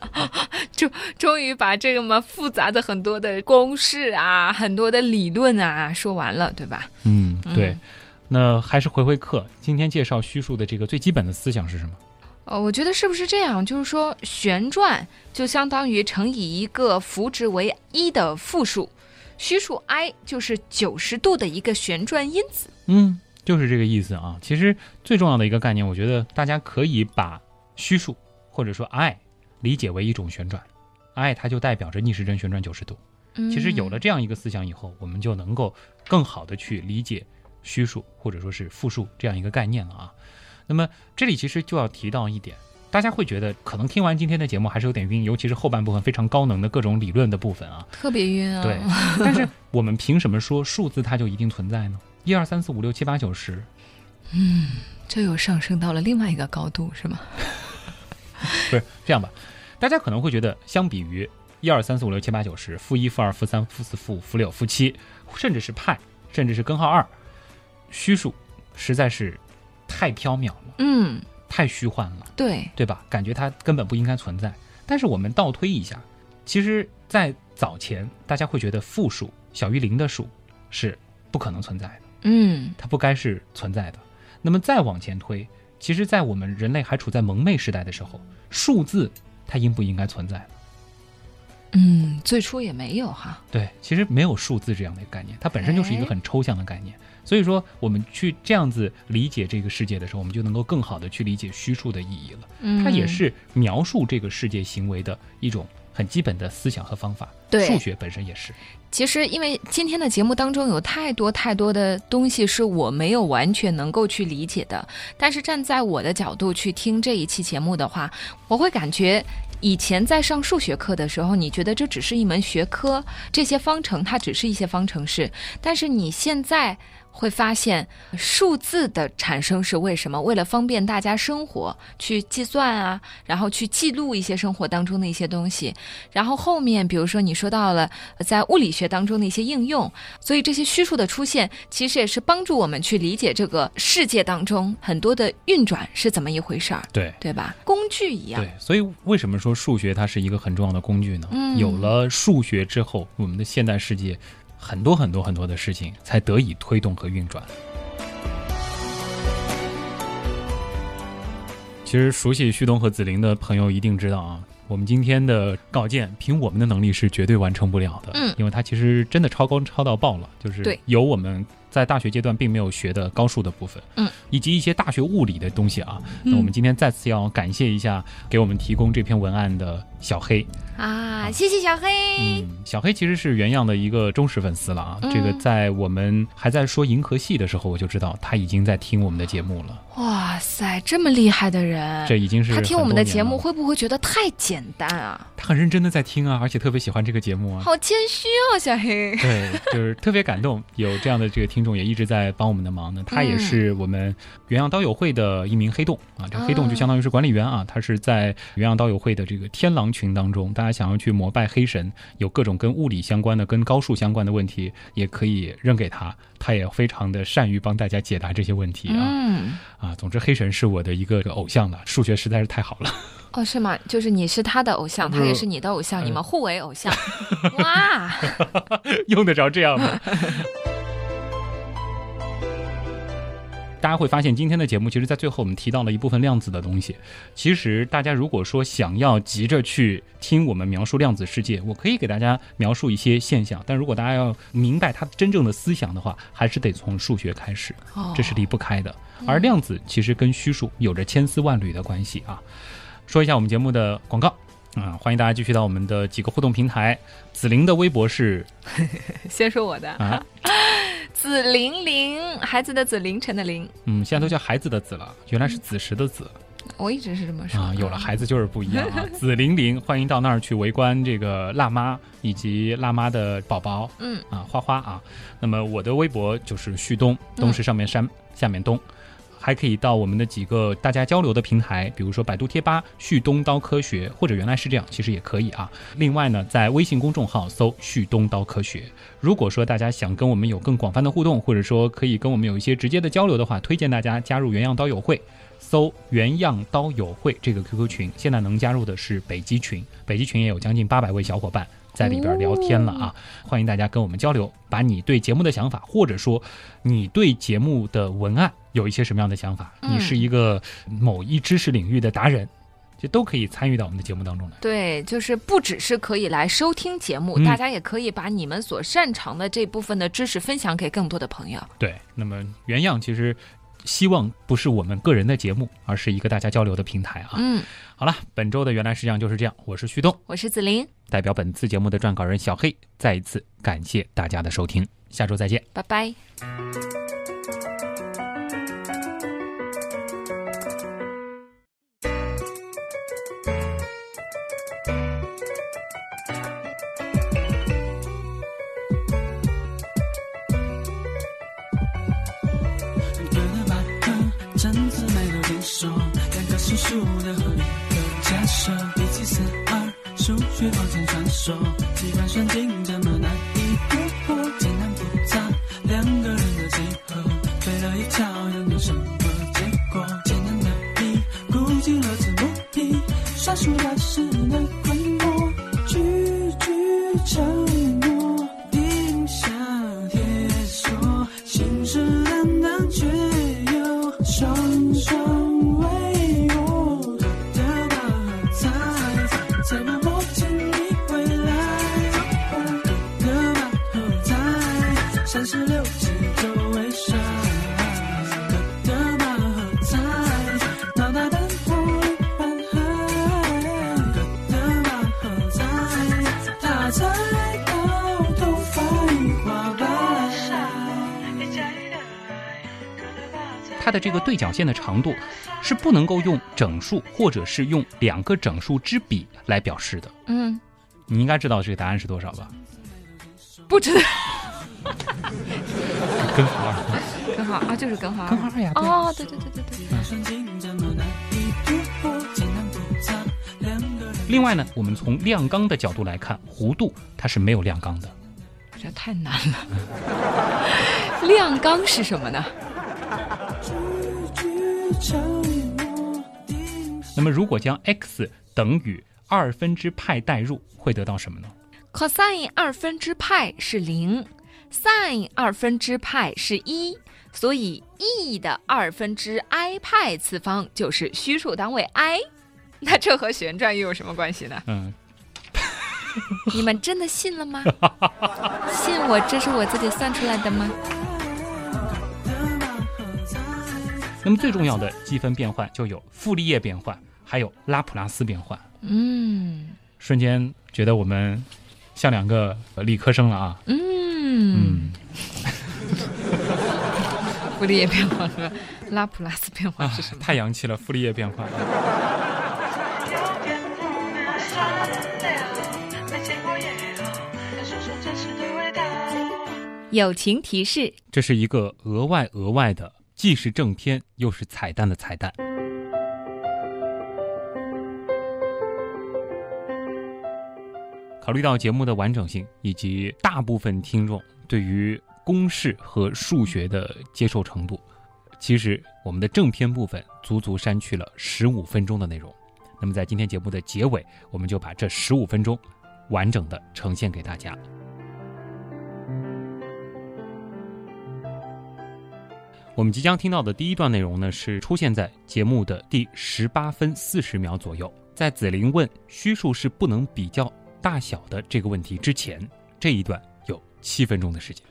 *laughs* 终于把这个嘛复杂的很多的公式啊，很多的理论啊说完了，对吧？嗯，对。嗯那还是回回课，今天介绍虚数的这个最基本的思想是什么？呃，我觉得是不是这样？就是说，旋转就相当于乘以一个幅值为一的复数，虚数 i 就是九十度的一个旋转因子。嗯，就是这个意思啊。其实最重要的一个概念，我觉得大家可以把虚数或者说 i 理解为一种旋转，i 它就代表着逆时针旋转九十度。嗯其实有了这样一个思想以后，我们就能够更好的去理解虚数或者说是复数这样一个概念了啊。那么这里其实就要提到一点，大家会觉得可能听完今天的节目还是有点晕，尤其是后半部分非常高能的各种理论的部分啊。特别晕啊。对，*laughs* 但是我们凭什么说数字它就一定存在呢？一二三四五六七八九十，嗯这又上升到了另外一个高度，是吗？*laughs* 不是这样吧？大家可能会觉得，相比于一二三四五六七八九十，负一、负二、负三、负四、负五、负六、负七，甚至是派，甚至是根号二，虚数实在是太缥缈了，嗯，太虚幻了，对，对吧？感觉它根本不应该存在。但是我们倒推一下，其实，在早前，大家会觉得负数小于零的数是不可能存在的。嗯它不该是存在的。那么再往前推，其实，在我们人类还处在蒙昧时代的时候，数字它应不应该存在呢？嗯，最初也没有哈。对，其实没有数字这样的一个概念，它本身就是一个哎很抽象的概念。所以说，我们去这样子理解这个世界的时候，我们就能够更好的去理解虚数的意义了。嗯，它也是描述这个世界行为的一种很基本的思想和方法。对数学本身也是。其实，因为今天的节目当中有太多太多的东西是我没有完全能够去理解的，但是站在我的角度去听这一期节目的话，我会感觉。以前在上数学课的时候，你觉得这只是一门学科，这些方程它只是一些方程式，但是你现在会发现，数字的产生是为什么？为了方便大家生活，去计算啊，然后去记录一些生活当中的一些东西。然后后面，比如说你说到了在物理学当中的一些应用，所以这些虚数的出现，其实也是帮助我们去理解这个世界当中很多的运转是怎么一回事儿，对。对吧？工具一样。对，所以为什么说数学它是一个很重要的工具呢？嗯有了数学之后，我们的现代世界很多很多很多的事情才得以推动和运转。其实熟悉旭东和紫菱的朋友一定知道啊，我们今天的稿件凭我们的能力是绝对完成不了的，嗯因为它其实真的超高超到爆了，就是对有我们在大学阶段并没有学的高数的部分，嗯，以及一些大学物理的东西啊。那我们嗯今天再次要感谢一下给我们提供这篇文案的小黑，啊，谢谢小黑。嗯，小黑其实是原样的一个忠实粉丝了啊。嗯这个在我们还在说银河系的时候，我就知道他已经在听我们的节目了。哇塞，这么厉害的人，这已经是他听我们的节目，会不会觉得太简单啊？他很认真的在听啊，而且特别喜欢这个节目啊。好谦虚哦，小黑。对，就是特别感动，有这样的这个听众也一直在帮我们的忙呢。他也嗯是我们原样刀友会的一名黑洞啊，这个黑洞就相当于是管理员啊，他是在原样刀友会的这个天狼群当中，大家想要去膜拜黑神，有各种跟物理相关的、跟高数相关的问题，也可以扔给他，他也非常的善于帮大家解答这些问题啊、嗯，啊。总之，黑神是我的一个偶像了，数学实在是太好了。哦，是吗？就是你是他的偶像，他也是你的偶像，嗯你们互为偶像。*laughs* 哇，用得着这样吗？大家会发现今天的节目，其实，在最后我们提到了一部分量子的东西。其实，大家如果说想要急着去听我们描述量子世界，我可以给大家描述一些现象。但如果大家要明白它真正的思想的话，还是得从数学开始，这是离不开的。而量子其实跟虚数有着千丝万缕的关系啊。说一下我们节目的广告啊，欢迎大家继续到我们的几个互动平台。紫菱的微博是，*laughs* 先说我的啊。*laughs* 紫玲玲，孩子的紫，凌晨的凌。嗯，现在都叫孩子的子了，原来是子时的子。我一直是这么说啊。有了孩子就是不一样啊。*laughs* 紫玲玲，欢迎到那儿去围观这个辣妈以及辣妈的宝宝。嗯啊，花花啊。那么我的微博就是旭东，东是上面山，下面东。还可以到我们的几个大家交流的平台，比如说百度贴吧“旭东刀科学”，或者原来是这样，其实也可以啊。另外呢，在微信公众号搜“旭东刀科学”。如果说大家想跟我们有更广泛的互动，或者说可以跟我们有一些直接的交流的话，推荐大家加入原样刀友会，搜“原样刀友会”这个 QQ 群。现在能加入的是北极群，北极群也有将近八百位小伙伴。在里边聊天了啊！欢迎大家跟我们交流，把你对节目的想法，或者说你对节目的文案有一些什么样的想法，你是一个某一知识领域的达人，这都可以参与到我们的节目当中来。对，就是不只是可以来收听节目，大家也可以把你们所擅长的这部分的知识分享给更多的朋友。对，那么原样其实。希望不是我们个人的节目，而是一个大家交流的平台啊。嗯，好了，本周的原来实际上就是这样。我是旭东，我是子林，代表本次节目的撰稿人小黑，再一次感谢大家的收听，下周再见，拜拜。数的和一个假设，一七四二，数学往前传说，机关算尽这么难它的这个对角线的长度是不能够用整数或者是用两个整数之比来表示的。嗯，你应该知道这个答案是多少吧？不知道。根号二。根号啊，就是根号二。根号二呀。哦，对对对对对。另外呢，我们从量纲的角度来看，弧度它是没有量纲的。这太难了。*laughs* 量纲是什么呢？那么，如果将 x 等于二分之派代入，会得到什么呢？cosine 二分之派是零，sin 二分之派是一，所以 e 的二分之 i 派次方就是虚数单位 i。那这和旋转又有什么关系呢？嗯，*laughs* 你们真的信了吗？*laughs* 信我这是我自己算出来的吗？那么最重要的积分变换就有傅立叶变换，还有拉普拉斯变换。嗯，瞬间觉得我们像两个理科生了啊。嗯嗯，*laughs* 傅立叶变换和拉普拉斯变换是什么？太洋气了，傅立叶变换。友情提示：这是一个额外额外的。既是正片又是彩蛋的彩蛋。考虑到节目的完整性以及大部分听众对于公式和数学的接受程度，其实我们的正片部分足足删去了十五分钟的内容。那么在今天节目的结尾，我们就把这十五分钟完整的呈现给大家。我们即将听到的第一段内容呢，是出现在节目的第十八分四十秒左右。在子琳问虚数是不能比较大小的这个问题之前，这一段有七分钟的时间。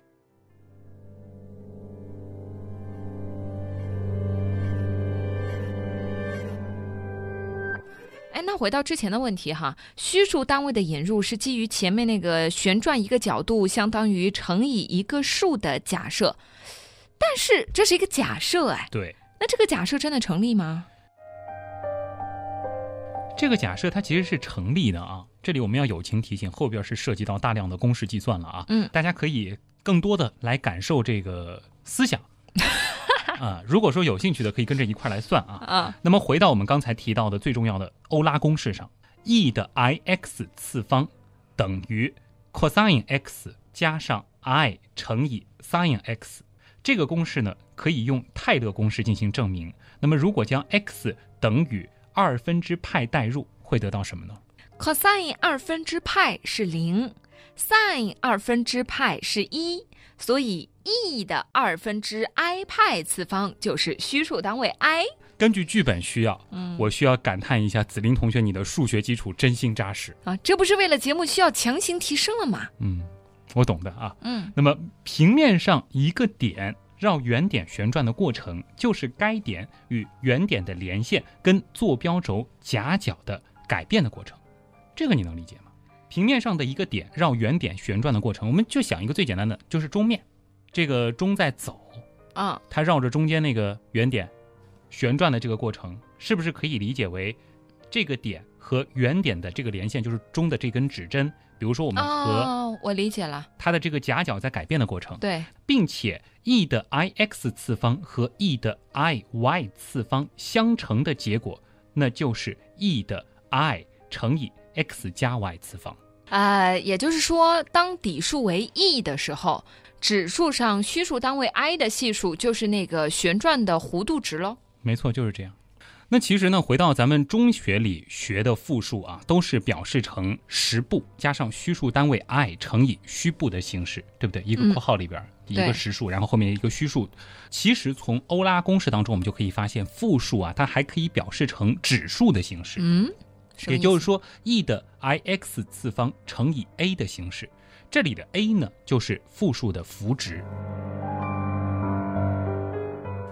哎，那回到之前的问题哈，虚数单位的引入是基于前面那个旋转一个角度相当于乘以一个数的假设，但是这是一个假设哎，对，那这个假设真的成立吗？这个假设它其实是成立的啊。这里我们要友情提醒，后边是涉及到大量的公式计算了啊。嗯，大家可以更多的来感受这个思想 *laughs* 啊。如果说有兴趣的，可以跟着一块来算啊。啊，那么回到我们刚才提到的最重要的欧拉公式上，e 的 i x 次方等于 cosine x 加上 i 乘以 sin x。这个公式呢，可以用泰勒公式进行证明。那么如果将 x 等于二分之派代入，会得到什么呢？cosine 二分之派是零，sin 二分之派是一，所以 e 的二分之 i 派次方就是虚数单位 i。根据剧本需要，嗯我需要感叹一下，子琳同学，你的数学基础真心扎实。啊，这不是为了节目需要强行提升了吗？嗯，我懂的啊。嗯，那么平面上一个点绕原点旋转的过程，就是该点与原点的连线跟坐标轴夹角的改变的过程。这个你能理解吗？平面上的一个点绕原点旋转的过程，我们就想一个最简单的，就是钟面。这个钟在走，啊，它绕着中间那个原点旋转的这个过程，是不是可以理解为这个点和原点的这个连线，就是钟的这根指针？比如说我们和哦，我理解了，它的这个夹角在改变的过程，对，并且 e 的 i x 次方和 e 的 i y 次方相乘的结果，那就是 e 的 i 乘以 x 加 y 次方。呃，也就是说，当底数为 e 的时候，指数上虚数单位 i 的系数就是那个旋转的弧度值喽。没错，就是这样。那其实呢，回到咱们中学里学的复数啊，都是表示成实部加上虚数单位 i 乘以虚部的形式，对不对？一个嗯括号里边、一个实数，然后后面一个虚数。其实从欧拉公式当中，我们就可以发现，复数啊，它还可以表示成指数的形式。嗯，也就是说，e 的 i x 次方乘以 a 的形式。这里的 a 呢，就是复数的幅值。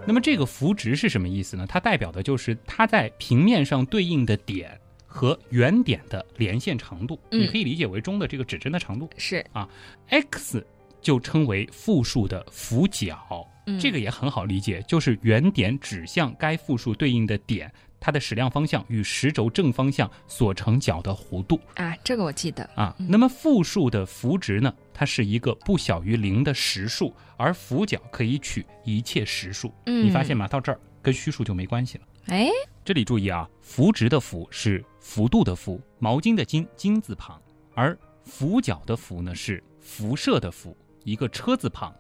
那么这个幅值是什么意思呢？它代表的就是它在平面上对应的点和原点的连线长度，嗯你可以理解为中的这个指针的长度。是啊 x 就称为复数的幅角，嗯这个也很好理解，就是原点指向该复数对应的点，它的矢量方向与时轴正方向所成角的弧度啊，这个我记得。啊。那么负数的幅值呢，它是一个不小于零的实数，而幅角可以取一切实数。嗯，你发现吗？到这儿跟虚数就没关系了。哎，这里注意啊，幅值的幅是幅度的幅，毛巾的巾金字旁，而幅角的幅呢是辐射的辐，一个车字旁。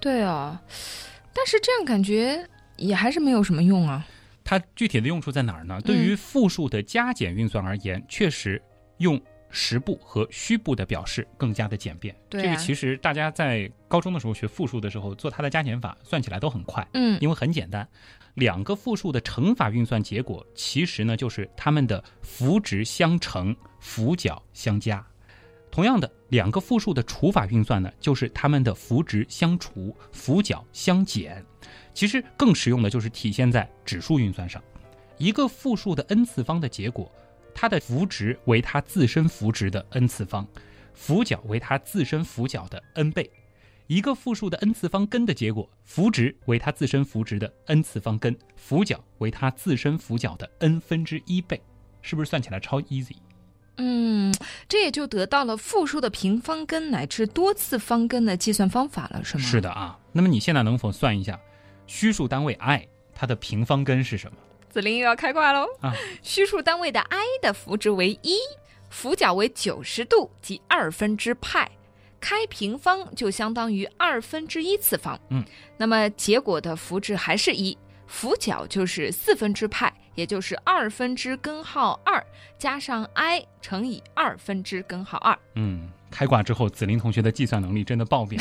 对哦，但是这样感觉也还是没有什么用啊。它具体的用处在哪儿呢？对嗯于复数的加减运算而言，确实用实部和虚部的表示更加的简便。对啊这个其实大家在高中的时候学复数的时候，做它的加减法，算起来都很快。嗯因为很简单，两个复数的乘法运算结果，其实呢就是它们的幅值相乘，幅角相加。同样的，两个复数的除法运算呢，就是它们的幅值相除，幅角相减。其实更实用的就是体现在指数运算上，一个复数的 n 次方的结果，它的幅值为它自身幅值的 n 次方，幅角为它自身幅角的 n 倍。一个复数的 n 次方根的结果，幅值为它自身幅值的 n 次方根，幅角为它自身幅角的 n 分之一倍，是不是算起来超 easy？嗯，这也就得到了复数的平方根乃至多次方根的计算方法了，是吗？是的啊。那么你现在能否算一下，虚数单位 i 它的平方根是什么？子琳又要开挂喽啊！虚数单位的 i 的幅值为一，幅角为九十度，即二分之派。开平方就相当于二分之一次方。嗯，那么结果的幅值还是一，幅角就是四分之派，也就是二分之根号二加上 i 乘以二分之根号二。嗯，开挂之后，子林同学的计算能力真的爆表。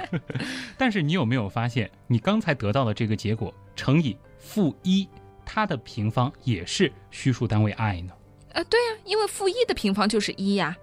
*laughs* 但是你有没有发现，你刚才得到的这个结果乘以负一，它的平方也是虚数单位 i 呢？呃，对呀、因为负一的平方就是一呀。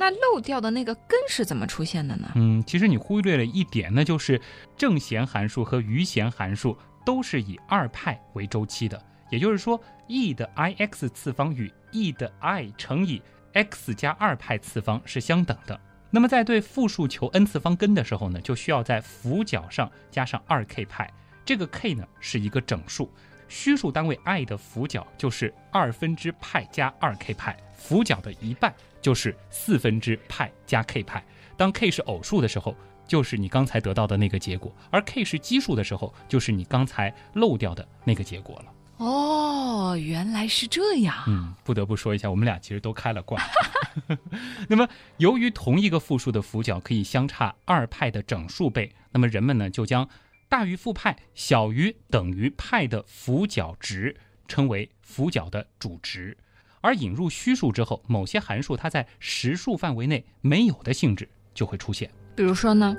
那漏掉的那个根是怎么出现的呢？嗯，其实你忽略了一点那，就是正弦函数和余弦函数都是以二派为周期的，也就是说，e 的 i x 次方与 e 的 i 乘以 x 加二派次方是相等的。那么在对复数求 n 次方根的时候呢，就需要在辅角上加上二 k 派，这个 k 呢是一个整数，虚数单位 i 的辅角就是二分之派加二 k 派，辅角的一半就是四分之派加 k 派。当 k 是偶数的时候，就是你刚才得到的那个结果；而 k 是奇数的时候，就是你刚才漏掉的那个结果了。哦，原来是这样。嗯，不得不说一下，我们俩其实都开了挂。*laughs* 那么，由于同一个复数的辅角可以相差二派的整数倍，那么人们呢就将大于负派、小于等于派的辅角值称为辅角的主值。而引入虚数之后，某些函数它在实数范围内没有的性质就会出现。比如说呢？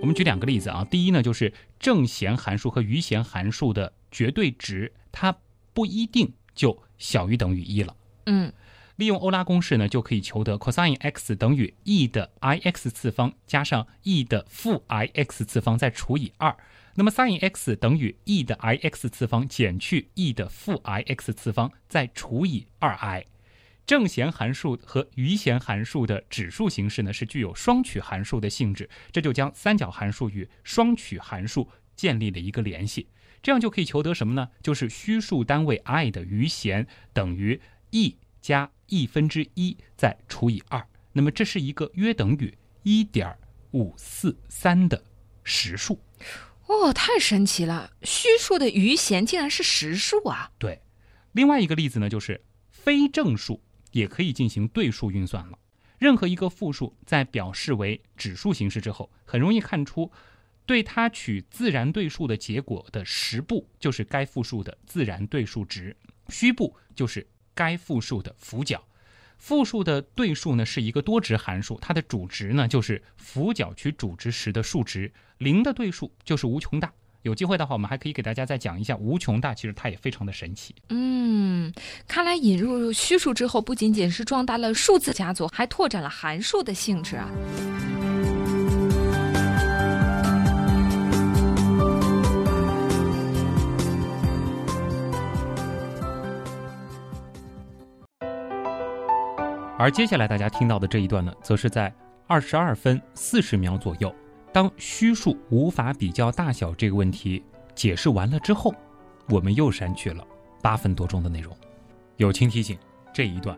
我们举两个例子啊，第一呢就是正弦函数和余弦函数的绝对值，它不一定就小于等于一了。嗯，利用欧拉公式呢，就可以求得 cosine x 等于 e 的 i x 次方加上 e 的负 i x 次方再除以二。那么 sin x 等于 e 的 i x 次方减去 e 的负 i x 次方再除以二 i。正弦函数和余弦函数的指数形式呢，是具有双曲函数的性质，这就将三角函数与双曲函数建立了一个联系，这样就可以求得什么呢？就是虚数单位 i 的余弦等于 e 加 e 分之一再除以二。那么这是一个约等于一点五四三的实数。哦，太神奇了！虚数的余弦竟然是实数啊！对，另外一个例子呢，就是非正数也可以进行对数运算了。任何一个复数在表示为指数形式之后，很容易看出，对它取自然对数的结果的实部就是该复数的自然对数值，虚部就是该复数的辅角。复数的对数呢是一个多值函数，它的主值呢就是辅角取主值时的数值。零的对数就是无穷大。有机会的话，我们还可以给大家再讲一下无穷大，其实它也非常的神奇。嗯，看来引入虚数之后，不仅仅是壮大了数字家族，还拓展了函数的性质啊。而接下来大家听到的这一段呢，则是在二十二分四十秒左右，当虚数无法比较大小这个问题解释完了之后，我们又删去了八分多钟的内容。友情提醒，这一段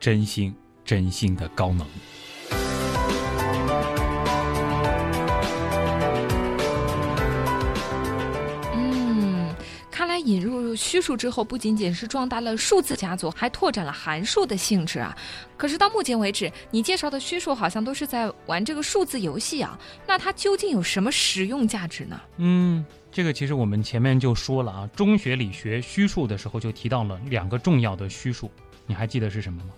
真心真心的高能。引入虚数之后，不仅仅是壮大了数字家族，还拓展了函数的性质啊。可是到目前为止，你介绍的虚数好像都是在玩这个数字游戏啊。那它究竟有什么实用价值呢？嗯，这个其实我们前面就说了啊，中学理学虚数的时候就提到了两个重要的虚数，你还记得是什么吗？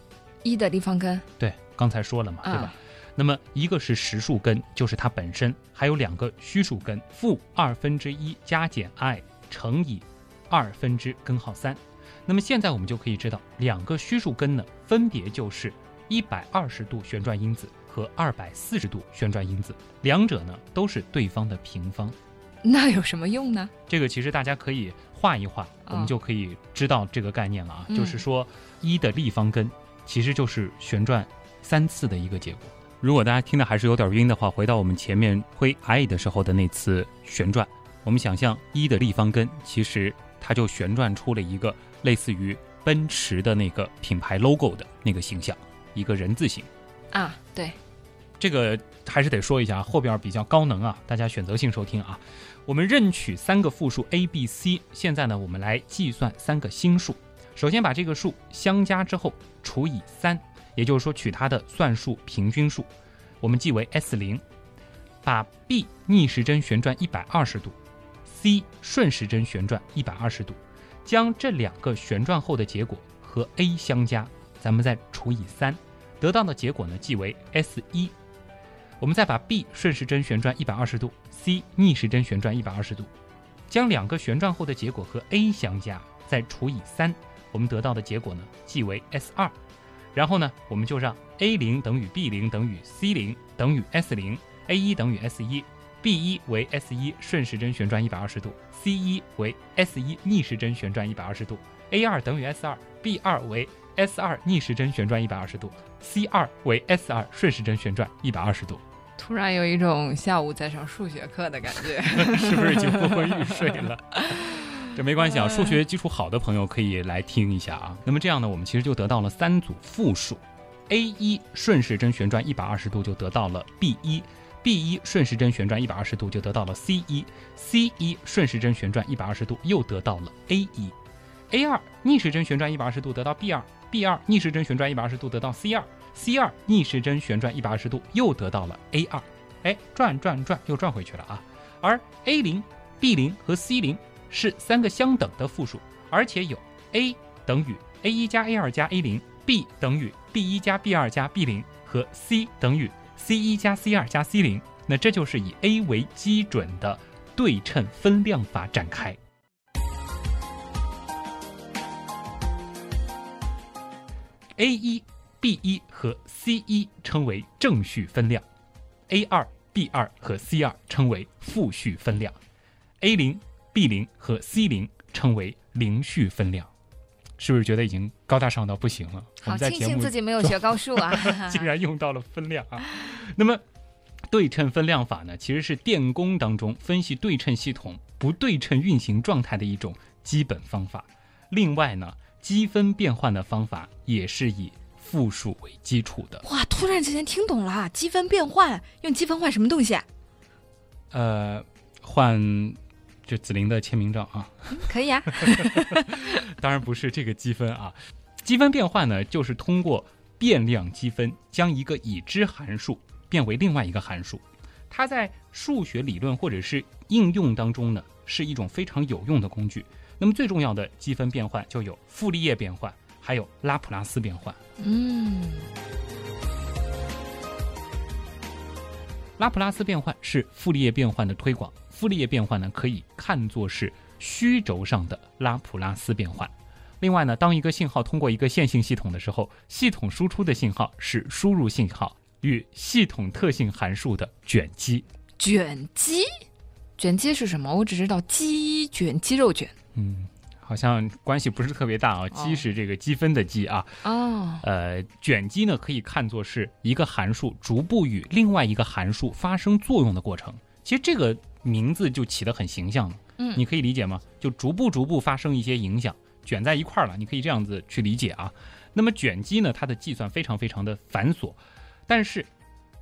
一的立方根，对，刚才说了嘛，对吧？啊那么一个是实数根，就是它本身，还有两个虚数根，负二分之一加减 i 乘以二分之根号三。那么现在我们就可以知道，两个虚数根呢，分别就是一百二十度旋转因子和二百四十度旋转因子，两者呢都是对方的平方。那有什么用呢？这个其实大家可以画一画，我们就可以知道这个概念了啊。嗯就是说，一的立方根其实就是旋转三次的一个结果。如果大家听的还是有点晕的话，回到我们前面挥 i 的时候的那次旋转，我们想象一的立方根，其实它就旋转出了一个类似于奔驰的那个品牌 logo 的那个形象，一个人字形。啊，对，这个还是得说一下，后边比较高能啊，大家选择性收听啊。我们任取三个复数 a、b、c，现在呢，我们来计算三个新数。首先把这个数相加之后除以三，也就是说取它的算术平均数，我们记为 s 零。把 b 逆时针旋转一百二十度，c 顺时针旋转一百二十度，将这两个旋转后的结果和 a 相加，咱们再除以三，得到的结果呢即为 s 一。我们再把 b 顺时针旋转一百二十度，c 逆时针旋转一百二十度，将两个旋转后的结果和 a 相加，再除以三，我们得到的结果呢即为 s 二。然后呢，我们就让 a 零等于 b 零等于 c 零等于 s 零，a 一等于 s 一，b 一为 s 一顺时针旋转一百二十度，c 一为 s 一逆时针旋转一百二十度，a 二等于 s 二，b 二为 s 二逆时针旋转一百二十度，c 二为 s 二顺时针旋转一百二十度。突然有一种下午在上数学课的感觉。*laughs* 是不是已经昏昏欲睡了？*laughs* 这没关系啊，数学基础好的朋友可以来听一下啊。那么这样呢，我们其实就得到了三组复数，a 一顺时针旋转一百二十度就得到了 b 一，b 一顺时针旋转一百二十度就得到了 c 一，c 一顺时针旋转一百二十度又得到了 a 一，a 二逆时针旋转一百二十度得到 b 二，b 二逆时针旋转一百二十度得到 c 二，c 二逆时针旋转一百二十度又得到了 a 二，哎，转转转又转回去了啊。而 a 零、b 零和 c 零是三个相等的复数，而且有 a 等于 a 一加 a 二加 a 零，b 等于 b 一加 b 二加 b 零和 c 等于 c 一加 c 二加 c 零。那这就是以 a 为基准的对称分量法展开。a 一、b 一和 c 一称为正序分量，a 二、b 二和 c 二称为负序分量，a 零、b 零和 c 零称为零序分量。是不是觉得已经高大上到不行了？好庆幸自己没有学高数啊！*laughs* 竟然用到了分量啊。那么，对称分量法呢，其实是电工当中分析对称系统不对称运行状态的一种基本方法。另外呢，积分变换的方法也是以复数为基础的。哇，突然之间听懂了，积分变换用积分换什么东西啊？呃，换这紫菱的签名照啊，可以啊，*laughs* *laughs* 当然不是这个积分啊。积分变换呢，就是通过变量积分将一个已知函数变为另外一个函数。它在数学理论或者是应用当中呢，是一种非常有用的工具。那么最重要的积分变换就有傅立叶变换，还有拉普拉斯变换。嗯，拉普拉斯变换是傅立叶变换的推广。傅立叶变换呢，可以看作是虚轴上的拉普拉斯变换。另外呢，当一个信号通过一个线性系统的时候，系统输出的信号是输入信号，与系统特性函数的卷积。卷积，卷积是什么？我只知道鸡卷、鸡肉卷。嗯，好像关系不是特别大啊。积是这个积分的积啊。哦，呃，卷积呢，可以看作是一个函数逐步与另外一个函数发生作用的过程。其实这个名字就起得很形象了。嗯你可以理解吗？就逐步逐步发生一些影响，卷在一块儿了。你可以这样子去理解啊。那么卷积呢，它的计算非常非常的繁琐，但是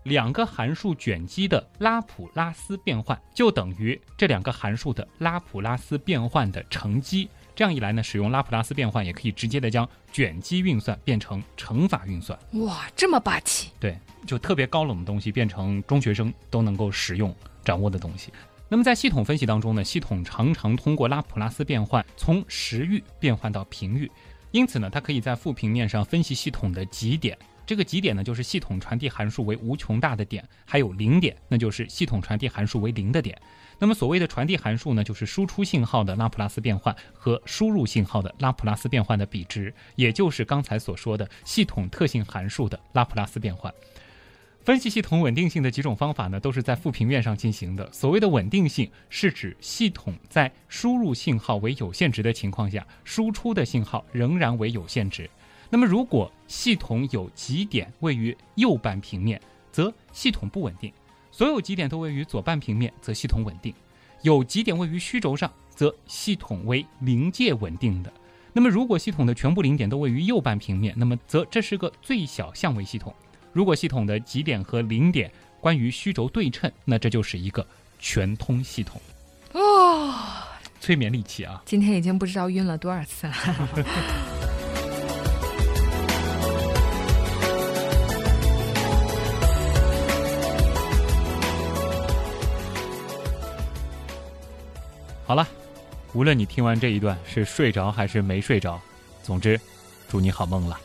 两个函数卷积的拉普拉斯变换就等于这两个函数的拉普拉斯变换的乘积。这样一来呢，使用拉普拉斯变换也可以直接的将卷积运算变成乘法运算。哇，这么霸气！对，就特别高冷的东西变成中学生都能够使用掌握的东西。那么在系统分析当中呢，系统常常通过拉普拉斯变换从时域变换到频域，因此呢，它可以在负平面上分析系统的极点。这个极点呢，就是系统传递函数为无穷大的点，还有零点，那就是系统传递函数为零的点。那么所谓的传递函数呢，就是输出信号的拉普拉斯变换和输入信号的拉普拉斯变换的比值，也就是刚才所说的系统特性函数的拉普拉斯变换。分析系统稳定性的几种方法呢，都是在负平面上进行的。所谓的稳定性，是指系统在输入信号为有限值的情况下，输出的信号仍然为有限值。那么，如果系统有极点位于右半平面，则系统不稳定；所有极点都位于左半平面，则系统稳定；有极点位于虚轴上，则系统为临界稳定的。那么，如果系统的全部零点都位于右半平面，那么则这是个最小相位系统。如果系统的极点和零点关于虚轴对称，那这就是一个全通系统。哦，催眠利器啊！今天已经不知道晕了多少次了。*laughs* 好了，无论你听完这一段是睡着还是没睡着，总之，祝你好梦了。